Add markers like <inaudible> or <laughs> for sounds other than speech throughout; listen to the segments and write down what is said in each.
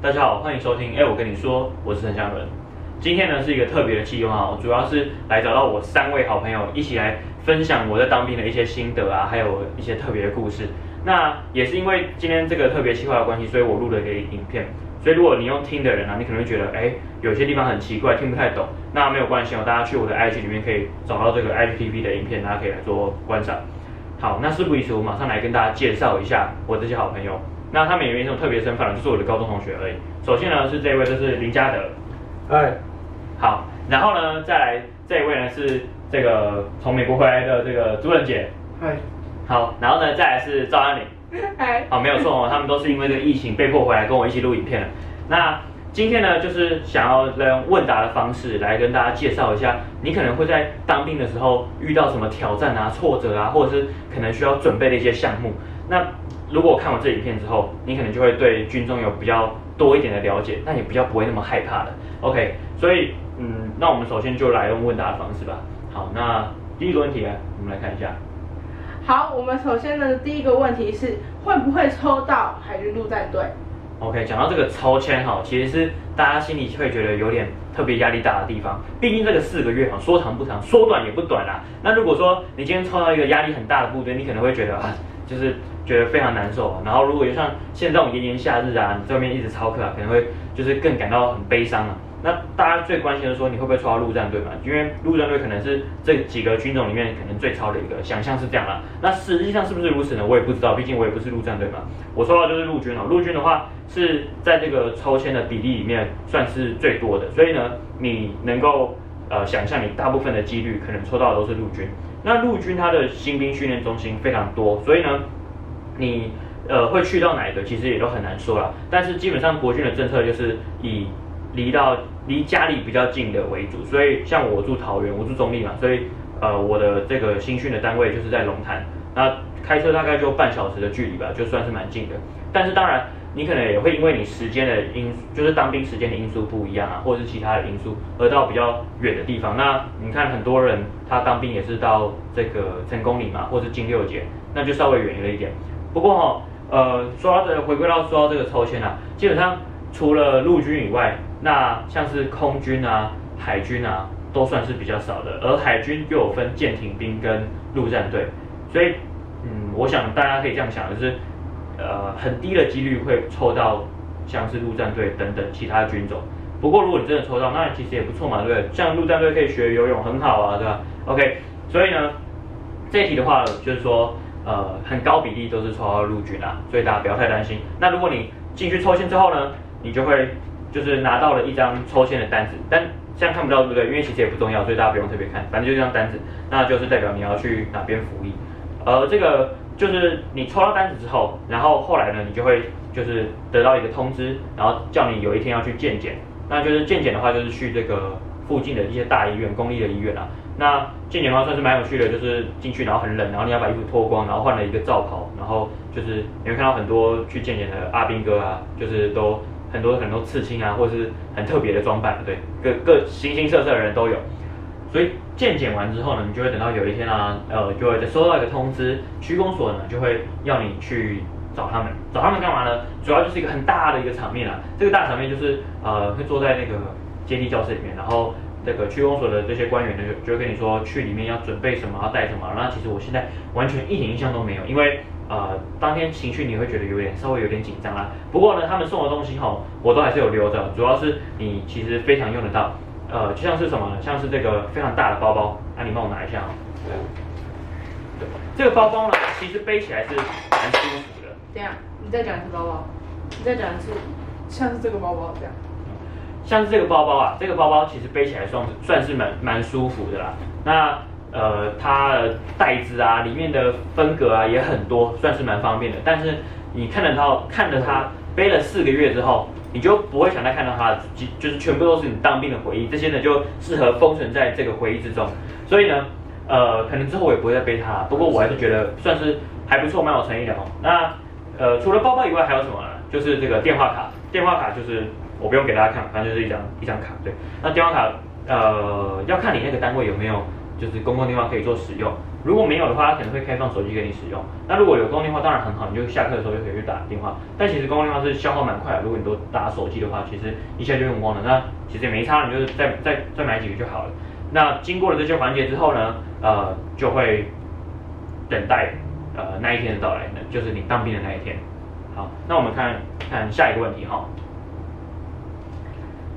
大家好，欢迎收听。哎，我跟你说，我是陈香伦。今天呢是一个特别的计划哦，主要是来找到我三位好朋友，一起来分享我在当兵的一些心得啊，还有一些特别的故事。那也是因为今天这个特别计划的关系，所以我录了一个影片。所以如果你用听的人啊，你可能会觉得，哎，有些地方很奇怪，听不太懂。那没有关系哦，大家去我的 IG 里面可以找到这个 IGTV 的影片，大家可以来做观赏。好，那事不宜迟，我马上来跟大家介绍一下我这些好朋友。那他们也没什么特别身份了，就是我的高中同学而已。首先呢是这位，就是林嘉德，嗨，好，然后呢再来这一位呢是这个从美国回来的这个朱仁杰，嗨，好，然后呢再来是赵安玲，嗨，好，没有错哦，<laughs> 他们都是因为这个疫情被迫回来跟我一起录影片了。那今天呢就是想要用问答的方式来跟大家介绍一下，你可能会在当兵的时候遇到什么挑战啊、挫折啊，或者是可能需要准备的一些项目。那如果看完这影片之后，你可能就会对军中有比较多一点的了解，那也比较不会那么害怕的。OK，所以嗯，那我们首先就来用问答的方式吧。好，那第一个问题呢，我们来看一下。好，我们首先呢，第一个问题是会不会抽到海军陆战队？OK，讲到这个抽签哈，其实是大家心里会觉得有点特别压力大的地方。毕竟这个四个月哈，说长不长，说短也不短啦。那如果说你今天抽到一个压力很大的部队，你可能会觉得啊，就是。觉得非常难受，然后如果就像现在这种炎炎夏日啊，你这边一直操课啊，可能会就是更感到很悲伤啊。那大家最关心的说，你会不会抽到陆战队嘛？因为陆战队可能是这几个军种里面可能最超的一个，想象是这样啦。那实际上是不是如此呢？我也不知道，毕竟我也不是陆战队嘛。我抽到就是陆军哦，陆军的话是在这个抽签的比例里面算是最多的，所以呢，你能够呃想象你大部分的几率可能抽到的都是陆军。那陆军它的新兵训练中心非常多，所以呢。你呃会去到哪一个，其实也都很难说了。但是基本上国军的政策就是以离到离家里比较近的为主，所以像我住桃园，我住中坜嘛，所以呃我的这个新训的单位就是在龙潭，那开车大概就半小时的距离吧，就算是蛮近的。但是当然你可能也会因为你时间的因，就是当兵时间的因素不一样啊，或者是其他的因素，而到比较远的地方。那你看很多人他当兵也是到这个成功岭嘛，或是金六结，那就稍微远了一点。不过哈，呃，说到这，回归到说到这个抽签啊，基本上除了陆军以外，那像是空军啊、海军啊，都算是比较少的。而海军又有分舰艇兵跟陆战队，所以，嗯，我想大家可以这样想，就是，呃，很低的几率会抽到像是陆战队等等其他军种。不过如果你真的抽到，那其实也不错嘛，对不对？像陆战队可以学游泳，很好啊，对吧？OK，所以呢，这一题的话就是说。呃，很高比例都是抽到陆军啊，所以大家不要太担心。那如果你进去抽签之后呢，你就会就是拿到了一张抽签的单子，但现在看不到对不对？因为其实也不重要，所以大家不用特别看，反正就这张单子，那就是代表你要去哪边服役。呃，这个就是你抽到单子之后，然后后来呢，你就会就是得到一个通知，然后叫你有一天要去健检，那就是健检的话，就是去这个附近的一些大医院、公立的医院啊。那健检的话算是蛮有趣的，就是进去然后很冷，然后你要把衣服脱光，然后换了一个罩袍，然后就是你会看到很多去健检的阿兵哥啊，就是都很多很多刺青啊，或是很特别的装扮，对，各各形形色色的人都有。所以健检完之后呢，你就会等到有一天啊，呃，就会收到一个通知，区公所呢就会要你去找他们，找他们干嘛呢？主要就是一个很大的一个场面啊，这个大场面就是呃会坐在那个阶梯教室里面，然后。这个区公所的这些官员呢，就就跟你说去里面要准备什么，要带什么。那其实我现在完全一点印象都没有，因为呃当天情绪你会觉得有点稍微有点紧张啦。不过呢，他们送的东西哈，我都还是有留着，主要是你其实非常用得到。呃，就像是什么呢？像是这个非常大的包包，那你帮我拿一下哦。对，这个包包呢，其实背起来是蛮舒服的。这样，你再讲一次包包，你再讲一次，像是这个包包这样。像是这个包包啊，这个包包其实背起来算算是蛮蛮舒服的啦。那呃，它的袋子啊，里面的分隔啊也很多，算是蛮方便的。但是你看得到，看着它背了四个月之后，你就不会想再看到它，就就是全部都是你当兵的回忆。这些呢就适合封存在这个回忆之中。所以呢，呃，可能之后我也不会再背它。不过我还是觉得算是还不错，蛮有诚意的哦。那呃，除了包包以外还有什么呢？就是这个电话卡，电话卡就是。我不用给大家看，反正就是一张一张卡，对。那电话卡，呃，要看你那个单位有没有就是公共电话可以做使用。如果没有的话，他可能会开放手机给你使用。那如果有公共电话，当然很好，你就下课的时候就可以去打电话。但其实公共电话是消耗蛮快的，如果你都打手机的话，其实一下就用光了。那其实也没差，你就是再再再买几个就好了。那经过了这些环节之后呢，呃，就会等待呃那一天的到来，呢就是你当兵的那一天。好，那我们看看下一个问题哈。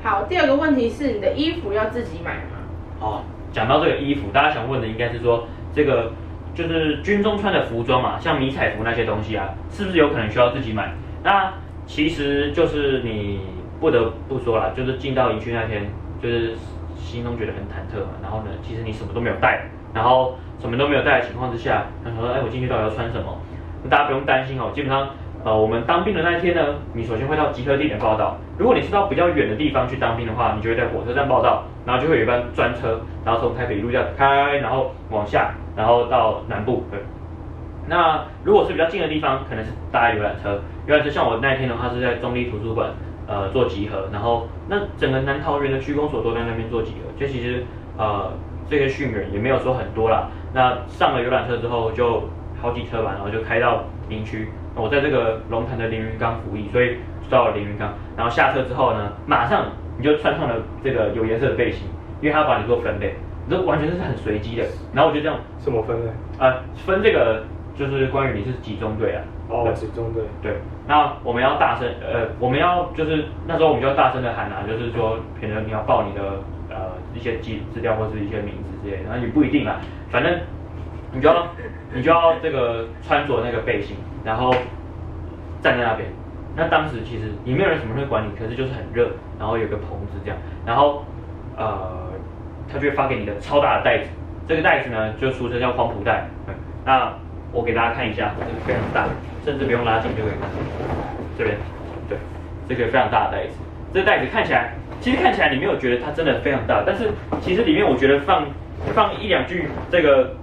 好，第二个问题是你的衣服要自己买吗？哦，讲到这个衣服，大家想问的应该是说，这个就是军中穿的服装嘛，像迷彩服那些东西啊，是不是有可能需要自己买？那其实就是你不得不说啦，就是进到营区那天，就是心中觉得很忐忑嘛。然后呢，其实你什么都没有带，然后什么都没有带的情况之下，他说，哎，我进去到底要穿什么？大家不用担心哦，基本上。呃，我们当兵的那一天呢，你首先会到集合地点报到。如果你是到比较远的地方去当兵的话，你就会在火车站报到，然后就会有一班专车，然后从台北一路这样开，然后往下，然后到南部。对。那如果是比较近的地方，可能是搭游览车。游览车像我那一天的话，是在中立图书馆呃做集合，然后那整个南桃园的区公所都在那边做集合。就其实呃这些训员也没有说很多啦。那上了游览车之后，就好几车吧，然后就开到林区。我在这个龙潭的凌云岗服役，所以到了凌云岗，然后下车之后呢，马上你就穿上了这个有颜色的背心，因为他要把你做分类，你这完全是很随机的。然后我就这样，什么分类？呃，分这个就是关于你是集中队啊？哦，集中队。对，那我们要大声，呃，我们要就是那时候我们就要大声的喊啊，就是说，可能你要报你的呃一些资资料或是一些名字之类的，然后也不一定啦，反正你就要你就要这个穿着那个背心。然后站在那边，那当时其实也没有人什么会管你，可是就是很热，然后有个棚子这样，然后呃，他就会发给你的超大的袋子，这个袋子呢就俗称叫黄埔袋，那我给大家看一下，这个非常大，甚至不用拉近就可以看，这边，对，这个非常大的袋子，这个袋子看起来，其实看起来你没有觉得它真的非常大，但是其实里面我觉得放放一两具这个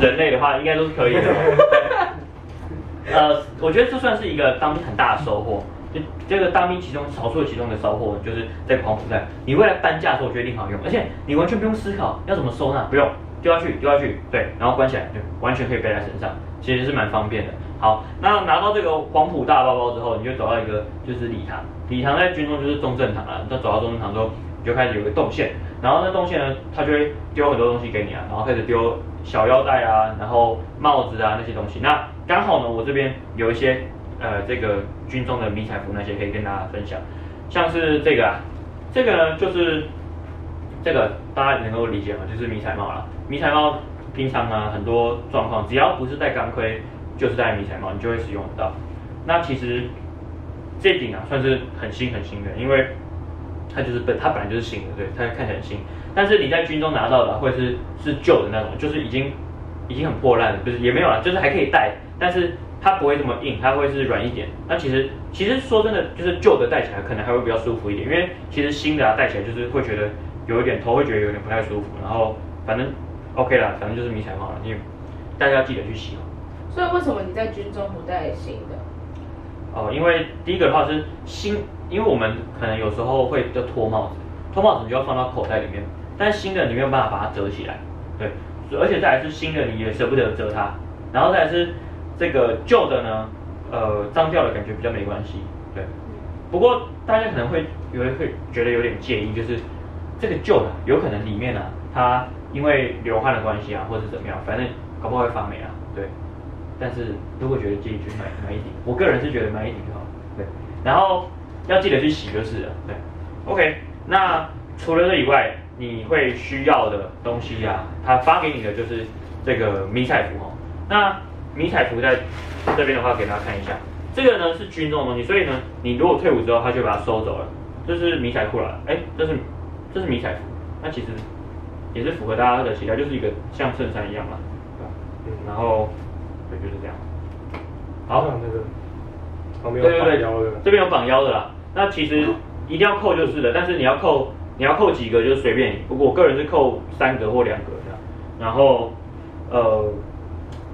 人类的话，应该都是可以的。<laughs> 呃，我觉得这算是一个当兵很大的收获。就这个当兵其中少数的其中的收获，就是在黄埔袋。你未来搬家的时候，我觉得一定好用，而且你完全不用思考要怎么收纳，不用丢下去，丢下去，对，然后关起来，就完全可以背在身上，其实是蛮方便的。好，那拿到这个黄埔大包包之后，你就走到一个就是礼堂，礼堂在军中就是中正堂啊。那走到中正堂之后，你就开始有个动线，然后那动线呢，它就会丢很多东西给你啊，然后开始丢小腰带啊，然后帽子啊那些东西。那刚好呢，我这边有一些呃，这个军中的迷彩服那些可以跟大家分享，像是这个啊，这个呢就是这个大家能够理解吗？就是迷彩帽啦。迷彩帽平常呢很多状况，只要不是戴钢盔，就是戴迷彩帽，你就会使用得到。那其实这顶啊算是很新很新的，因为它就是本它本来就是新的，对，它看起来很新。但是你在军中拿到的会是是旧的那种，就是已经已经很破烂了，就是也没有了，就是还可以戴。但是它不会这么硬，它会是软一点。那其实其实说真的，就是旧的戴起来可能还会比较舒服一点，因为其实新的啊戴起来就是会觉得有一点头会觉得有点不太舒服。然后反正 OK 啦，反正就是迷彩帽了，因为大家要记得去洗。所以为什么你在军中不戴新的？哦，因为第一个的话是新，因为我们可能有时候会就脱帽子，脱帽子你就要放到口袋里面，但新的你没有办法把它折起来，对，而且再来是新的你也舍不得折它，然后再来是。这个旧的呢，呃，脏掉的感觉比较没关系，对。不过大家可能会有人会觉得有点介意，就是这个旧的有可能里面呢、啊，它因为流汗的关系啊，或者怎么样，反正搞不好会发霉啊，对。但是如果觉得建议去买买一顶。我个人是觉得买一顶就好，对。然后要记得去洗就是了，对。OK，那除了这以外，你会需要的东西啊，他发给你的就是这个迷彩服哦，那。迷彩服在这边的话，给大家看一下，这个呢是军中的东西，所以呢，你如果退伍之后，他就把它收走了。这是迷彩裤了，哎，这是这是迷彩服，那其实也是符合大家的期待，就是一个像衬衫一样嘛，对吧，然后对，就是这样。好，那个旁边有绑腰的，这边有绑腰的啦。那其实一定要扣就是了，但是你要扣你要扣几个就是随便你，不过我个人是扣三个或两个这样，然后呃。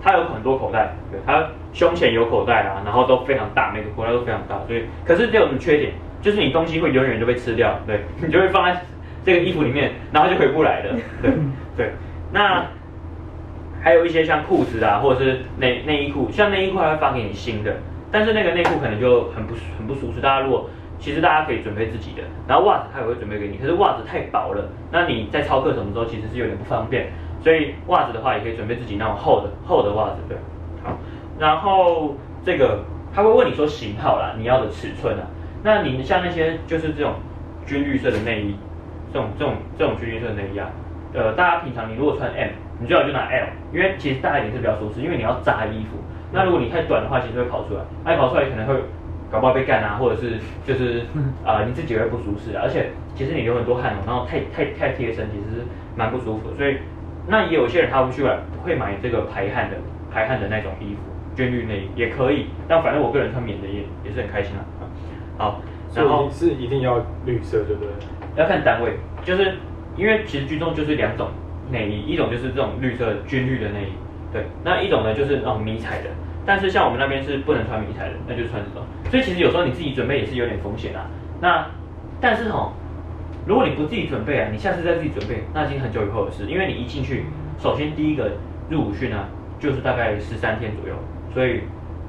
它有很多口袋，对，它胸前有口袋啊，然后都非常大，每个口袋都非常大，所以可是这有什么缺点？就是你东西会永远都被吃掉，对，<laughs> 你就会放在这个衣服里面，然后就回不来了，对 <laughs> 对。那还有一些像裤子啊，或者是内内衣裤，像内衣裤还会发给你新的，但是那个内裤可能就很不很不舒适。大家如果其实大家可以准备自己的，然后袜子他也会准备给你，可是袜子太薄了，那你在操课什么时候其实是有点不方便，所以袜子的话也可以准备自己那种厚的厚的袜子，对，好，然后这个他会问你说型号啦，你要的尺寸啊，那你像那些就是这种军绿色的内衣，这种这种这种军绿色的内衣啊，呃，大家平常你如果穿 M，你最好就拿 L，因为其实大一点是比较舒适，因为你要扎衣服，那如果你太短的话，其实会跑出来，爱跑出来可能会。搞不好被干啊，或者是就是啊、呃，你自己会不舒适啊，而且其实你流很多汗哦，然后太太太贴身，其实是蛮不舒服的。所以那也有些人他不去买，会买这个排汗的排汗的那种衣服，军绿内衣也可以。但反正我个人穿棉的也也是很开心啊。好，然后是一定要绿色，对不对？要看单位，就是因为其实军中就是两种内衣，一种就是这种绿色军绿的内衣，对，那一种呢就是那种迷彩的。但是像我们那边是不能穿迷彩的，那就穿这种。所以其实有时候你自己准备也是有点风险啊。那但是哦，如果你不自己准备啊，你下次再自己准备，那已经很久以后的事。因为你一进去，首先第一个入伍训啊，就是大概十三天左右。所以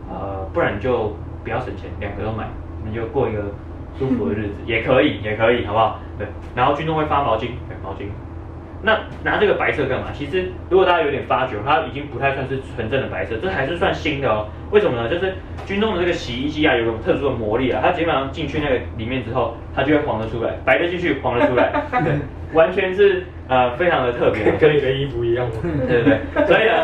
呃，不然你就不要省钱，两个都买，你就过一个舒服的日子 <laughs> 也可以，也可以，好不好？对。然后军中会发毛巾，对，毛巾。那拿这个白色干嘛？其实如果大家有点发觉，它已经不太算是纯正的白色，这还是算新的哦。为什么呢？就是军中的这个洗衣机啊，有个特殊的魔力啊，它基本上进去那个里面之后，它就会黄的出来，白的进去，黄的出来，<laughs> 完全是呃非常的特别，跟你的衣服一样。对对对，所以呢，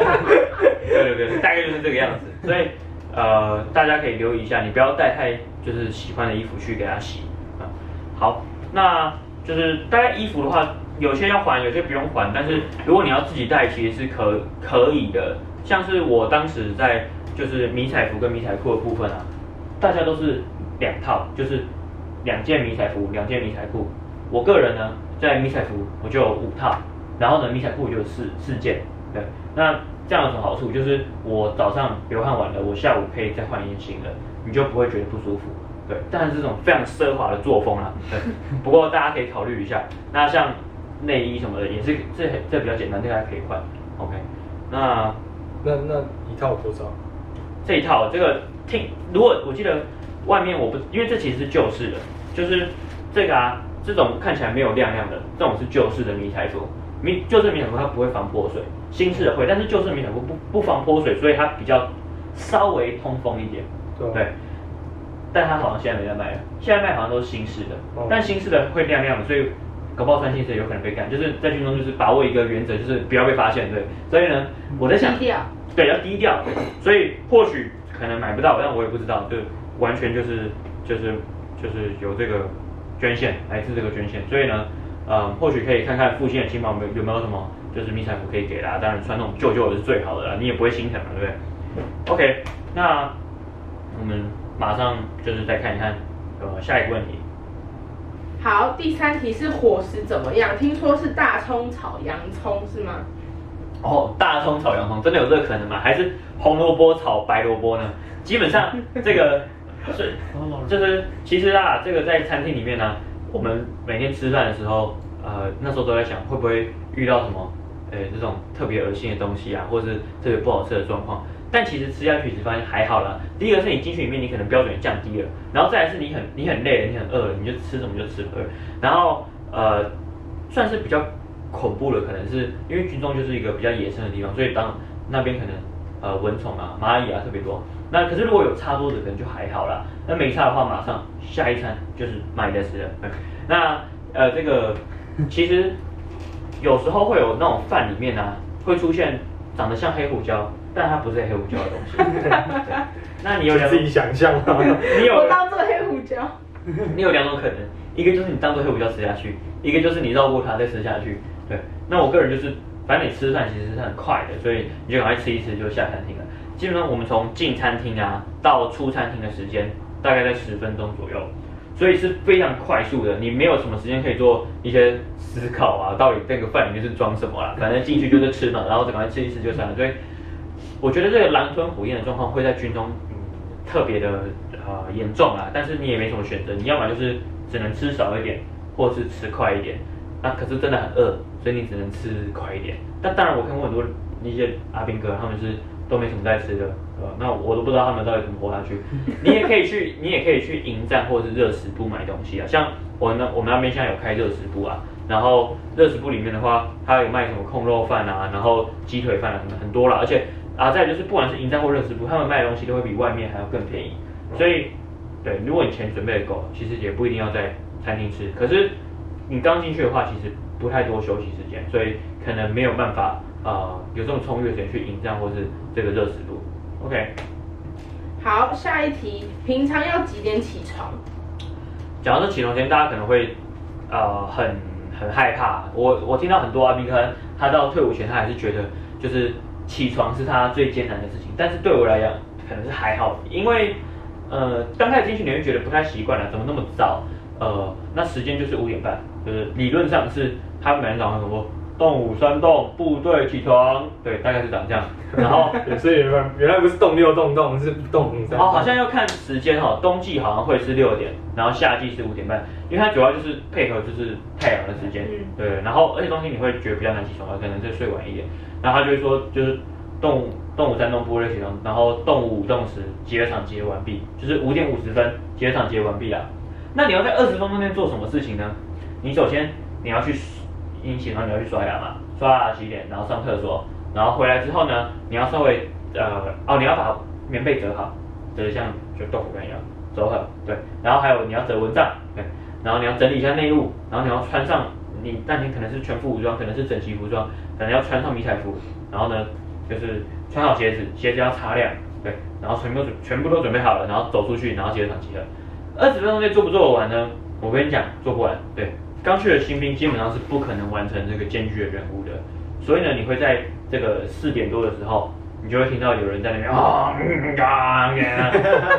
对对对，大概就是这个样子。所以呃，大家可以留意一下，你不要带太就是喜欢的衣服去给它洗啊。好，那就是大概衣服的话。有些要还，有些不用还，但是如果你要自己带，其实是可可以的。像是我当时在就是迷彩服跟迷彩裤的部分啊，大家都是两套，就是两件迷彩服，两件迷彩裤。我个人呢，在迷彩服我就有五套，然后呢迷彩裤就有四四件。对，那这样有什么好处？就是我早上流汗完了，我下午可以再换一件新的，你就不会觉得不舒服。对，但是这种非常奢华的作风啊。对，不过大家可以考虑一下。那像。内衣什么的也是，这这比较简单，这个还可以换。OK，那那那一套多少？这一套这个听，如果我记得外面我不，因为这其实是旧式的，就是这个啊，这种看起来没有亮亮的，这种是旧式的迷彩服。迷旧式迷彩服它不会防泼水，新式的会，但是旧式迷彩服不不防泼水，所以它比较稍微通风一点。对，对。但它好像现在没在卖了，现在卖好像都是新式的，哦、但新式的会亮亮的，所以。搞不好穿新色有可能被干，就是在军中就是把握一个原则，就是不要被发现，对。所以呢，我在想，低调，对，要低调。所以或许可能买不到，但我也不知道，就完全就是就是就是有这个捐献，来自这个捐献。所以呢，呃，或许可以看看附近的亲朋们有没有什么就是迷彩服可以给啦。当然穿那种旧旧的是最好的啦，你也不会心疼嘛，对不对？OK，那我们马上就是再看一看呃下一个问题。好，第三题是伙食怎么样？听说是大葱炒洋葱是吗？哦，大葱炒洋葱真的有这个可能吗？还是红萝卜炒白萝卜呢？基本上这个 <laughs> 是就是其实啊，这个在餐厅里面呢、啊，我们每天吃饭的时候，呃，那时候都在想会不会遇到什么，呃，这种特别恶心的东西啊，或者是特别不好吃的状况。但其实吃下去只发现还好啦。第一个是你进去里面，你可能标准降低了，然后再来是你很你很累了，你很饿了，你就吃什么就吃了。然后呃，算是比较恐怖的，可能是因为军中就是一个比较野生的地方，所以当那边可能呃蚊虫啊、蚂蚁啊特别多。那可是如果有擦桌子，可能就还好啦。那没擦的话，马上下一餐就是蚂蚁在吃了。那呃这个 <laughs> 其实有时候会有那种饭里面呢、啊、会出现长得像黑胡椒。但它不是黑胡椒的东西。<laughs> 那你有两自己想象吗？你有我当做黑胡椒。你有两种可能，一个就是你当做黑胡椒吃下去，一个就是你绕过它再吃下去。对，那我个人就是，反正你吃饭其实是很快的，所以你就赶快吃一吃就下餐厅了。基本上我们从进餐厅啊到出餐厅的时间大概在十分钟左右，所以是非常快速的。你没有什么时间可以做一些思考啊，到底这个饭里面是装什么啦？反正进去就是吃嘛，然后就赶快吃一吃就算了。所以。我觉得这个狼吞虎咽的状况会在军中，嗯，特别的呃严重啊。但是你也没什么选择，你要么就是只能吃少一点，或是吃快一点。那可是真的很饿，所以你只能吃快一点。但当然我看过很多那些阿兵哥，他们是都没什么在吃的，呃，那我都不知道他们到底怎么活下去。<laughs> 你也可以去，你也可以去营站或者是热食部买东西啊，像我那我们那边现在有开热食部啊，然后热食部里面的话，它有卖什么控肉饭啊，然后鸡腿饭啊，什么很多啦，而且啊，再就是不管是营站或热食部，他们卖的东西都会比外面还要更便宜，所以对，如果你钱准备的够，其实也不一定要在餐厅吃，可是你刚进去的话，其实不太多休息时间，所以可能没有办法。呃，有这种充裕的时间去迎战或是这个热食部，OK。好，下一题，平常要几点起床？讲到这起床前，大家可能会呃很很害怕。我我听到很多阿兵哥，他到退伍前他还是觉得就是起床是他最艰难的事情。但是对我来讲，可能是还好，因为呃刚开始进去你会觉得不太习惯了，怎么那么早？呃，那时间就是五点半，就是理论上是他们每天早上很多。动五三动，部队起床，对，大概是长这样。然后，<laughs> 所以原来原来不是动六动动，是动五三。哦，好像要看时间哈，冬季好像会是六点，然后夏季是五点半，因为它主要就是配合就是太阳的时间。嗯。对，然后而且冬天你会觉得比较难起床，可能就睡晚一点。然后他就会说，就是动动五三动部队起床，然后动五动十集合场集合完毕，就是五点五十分集合场集合完毕啊。那你要在二十分钟内做什么事情呢？你首先你要去。你起床你要去刷牙嘛，刷牙洗脸，然后上厕所，然后回来之后呢，你要稍微呃哦，你要把棉被折好，折得像就豆腐干一样折好，对，然后还有你要折蚊帐，对，然后你要整理一下内务，然后你要穿上你那天可能是全副武装，可能是整齐服装，可能要穿上迷彩服，然后呢就是穿好鞋子，鞋子要擦亮，对，然后全部准全部都准备好了，然后走出去，然后集合场集合，二十分钟内做不做得完呢？我跟你讲，做不完，对。刚去的新兵基本上是不可能完成这个艰巨的任务的，所以呢，你会在这个四点多的时候，你就会听到有人在那边啊，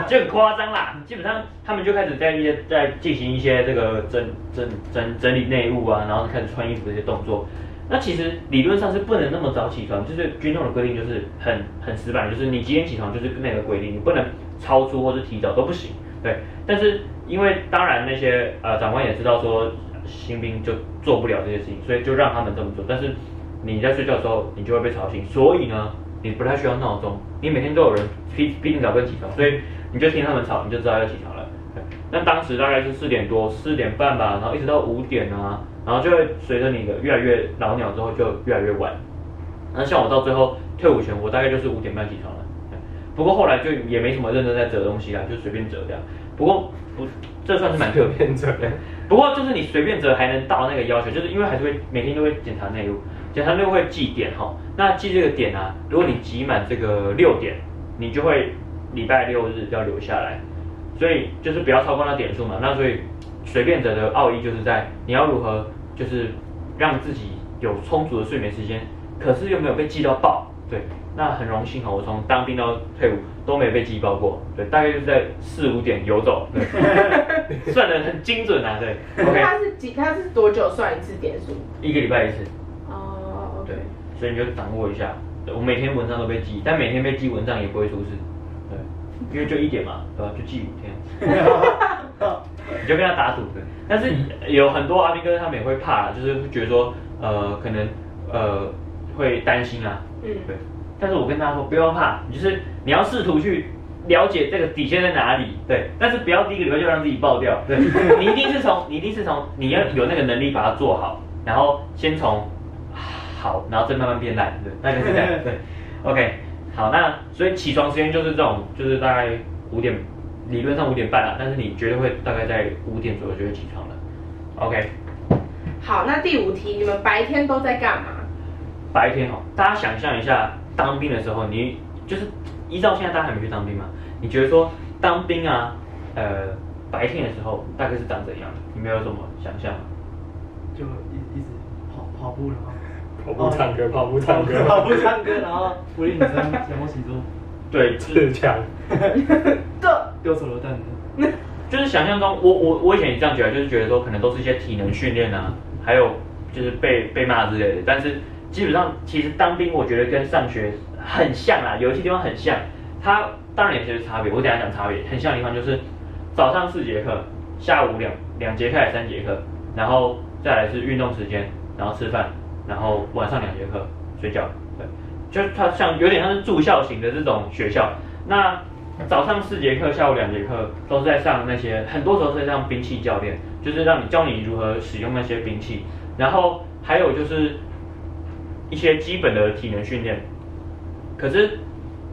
就很夸张啦。基本上他们就开始在一些在进行一些这个整整整整理内务啊，然后开始穿衣服这些动作。那其实理论上是不能那么早起床，就是军统的规定就是很很死板，就是你几点起床就是那个规定，你不能超出或是提早都不行。对，但是因为当然那些呃长官也知道说。新兵就做不了这些事情，所以就让他们这么做。但是你在睡觉的时候，你就会被吵醒，所以呢，你不太需要闹钟。你每天都有人逼逼你早跟起床，所以你就听他们吵，你就知道要起床了。那当时大概是四点多、四点半吧，然后一直到五点啊，然后就会随着你的越来越老鸟之后，就越来越晚。那像我到最后退伍前，我大概就是五点半起床了。不过后来就也没什么认真在折东西啦，就随便折这样。不过不，这算是蛮特别折的。<laughs> 不过就是你随便折还能到那个要求，就是因为还是会每天都会检查内务，检查内务会记点哈。那记这个点啊，如果你集满这个六点，你就会礼拜六日要留下来，所以就是不要超过那点数嘛。那所以随便折的奥义就是在你要如何就是让自己有充足的睡眠时间，可是又没有被记到爆，对。那很荣幸哈，我从当兵到退伍都没被记报过，对，大概就是在四五点游走，对，<laughs> 算的很精准啊，对。<laughs> OK，他是几？他是多久算一次点数？一个礼拜一次。哦、oh, okay.，对，所以你就掌握一下。我每天文章都被记，但每天被记文章也不会出事，对，因为就一点嘛，对吧？就记五天。<laughs> 你就跟他打赌，对。但是有很多阿兵哥他们也会怕，就是觉得说，呃，可能呃会担心啊，嗯，对。但是我跟大家说，不要怕，你就是你要试图去了解这个底线在哪里，对。但是不要第一个礼拜就让自己爆掉，对。<laughs> 你一定是从你一定是从你要有那个能力把它做好，然后先从好，然后再慢慢变烂，对，那就是这样，<laughs> 对。OK，好，那所以起床时间就是这种，就是大概五点，理论上五点半啊，但是你绝对会大概在五点左右就会起床了。OK。好，那第五题，你们白天都在干嘛？白天哦，大家想象一下。当兵的时候，你就是依照现在大家还没去当兵嘛？你觉得说当兵啊，呃，白天的时候大概是长怎样？你没有什么想象？就一一直跑跑步，然后跑步唱歌，跑步唱歌，跑步唱歌，然后不应声，仰卧起坐，对，刺枪，对，<laughs> 丢手榴弹，<laughs> 就是想象中，我我我以前也这样觉得，就是觉得说可能都是一些体能训练啊，还有就是被被骂之类的，但是。基本上，其实当兵我觉得跟上学很像啦，有一些地方很像。它当然有些差别，我等下讲差别。很像的地方就是早上四节课，下午两两节课还是三节课，然后再来是运动时间，然后吃饭，然后晚上两节课，睡觉，对，就是它像有点像是住校型的这种学校。那早上四节课，下午两节课都是在上那些，很多时候是在上兵器教练，就是让你教你如何使用那些兵器，然后还有就是一些基本的体能训练。可是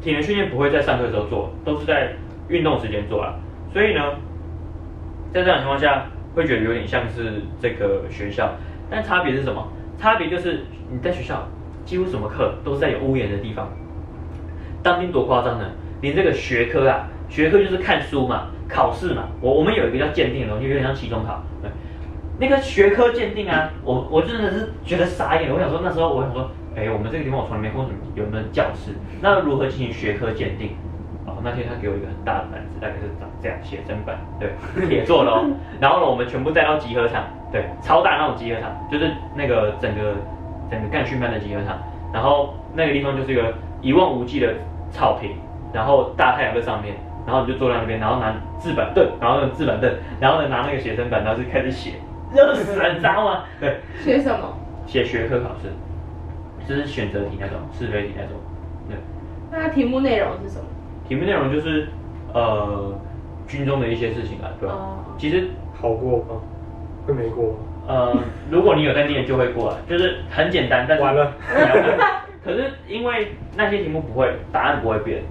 体能训练不会在上课的时候做，都是在运动时间做啊。所以呢，在这样的情况下，会觉得有点像是这个学校，但差别是什么？差别就是你在学校几乎什么课都是在有屋檐的地方。当兵多夸张呢？你这个学科啊，学科就是看书嘛，考试嘛。我我们有一个叫鉴定的东西，有点像期中考。对，那个学科鉴定啊，我我真的是觉得傻眼。我想说那时候我想说，哎，我们这个地方我从来没看过什么有没有教室，那如何进行学科鉴定？哦，那天他给我一个很大的板子，大概是长这样写真板，对，铁做的哦。<laughs> 然后呢，我们全部带到集合场，对，超大那种集合场，就是那个整个整个干训班的集合场。然后那个地方就是一个一望无际的草坪。然后大太阳在上面，然后你就坐在那边，然后拿字板凳，然后用字板凳，然后呢拿那个写生板，然后就开始写，热死了，你知道吗？对，写什么？写学科考试，就是选择题那种，是非题那种。对。那它题目内容是什么？题目内容就是呃军中的一些事情啊，对吧？哦。其实考过吗？会没过吗？呃，如果你有在念就会过来，就是很简单，但是完了。可是因为那些题目不会，答案不会变。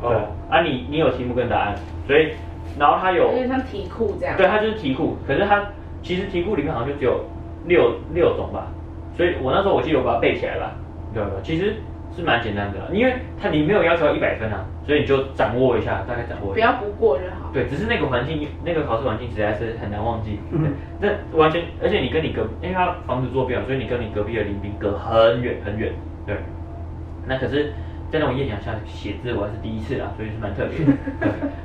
对啊你，你你有题目跟答案，所以然后它有，有点像题库这样。对，它就是题库，可是它其实题库里面好像就只有六六种吧，所以我那时候我记得我把它背起来了，对吧？其实是蛮简单的，因为它你没有要求一百分啊，所以你就掌握一下，大概掌握一下。不要不过就好。对，只是那个环境，那个考试环境实在是很难忘记。嗯。那完全，而且你跟你隔，因为它防止作弊，所以你跟你隔壁的邻兵隔很远很远，对。那可是。在那种艳阳下写字，我还是第一次啊，所以是蛮特别的。<laughs>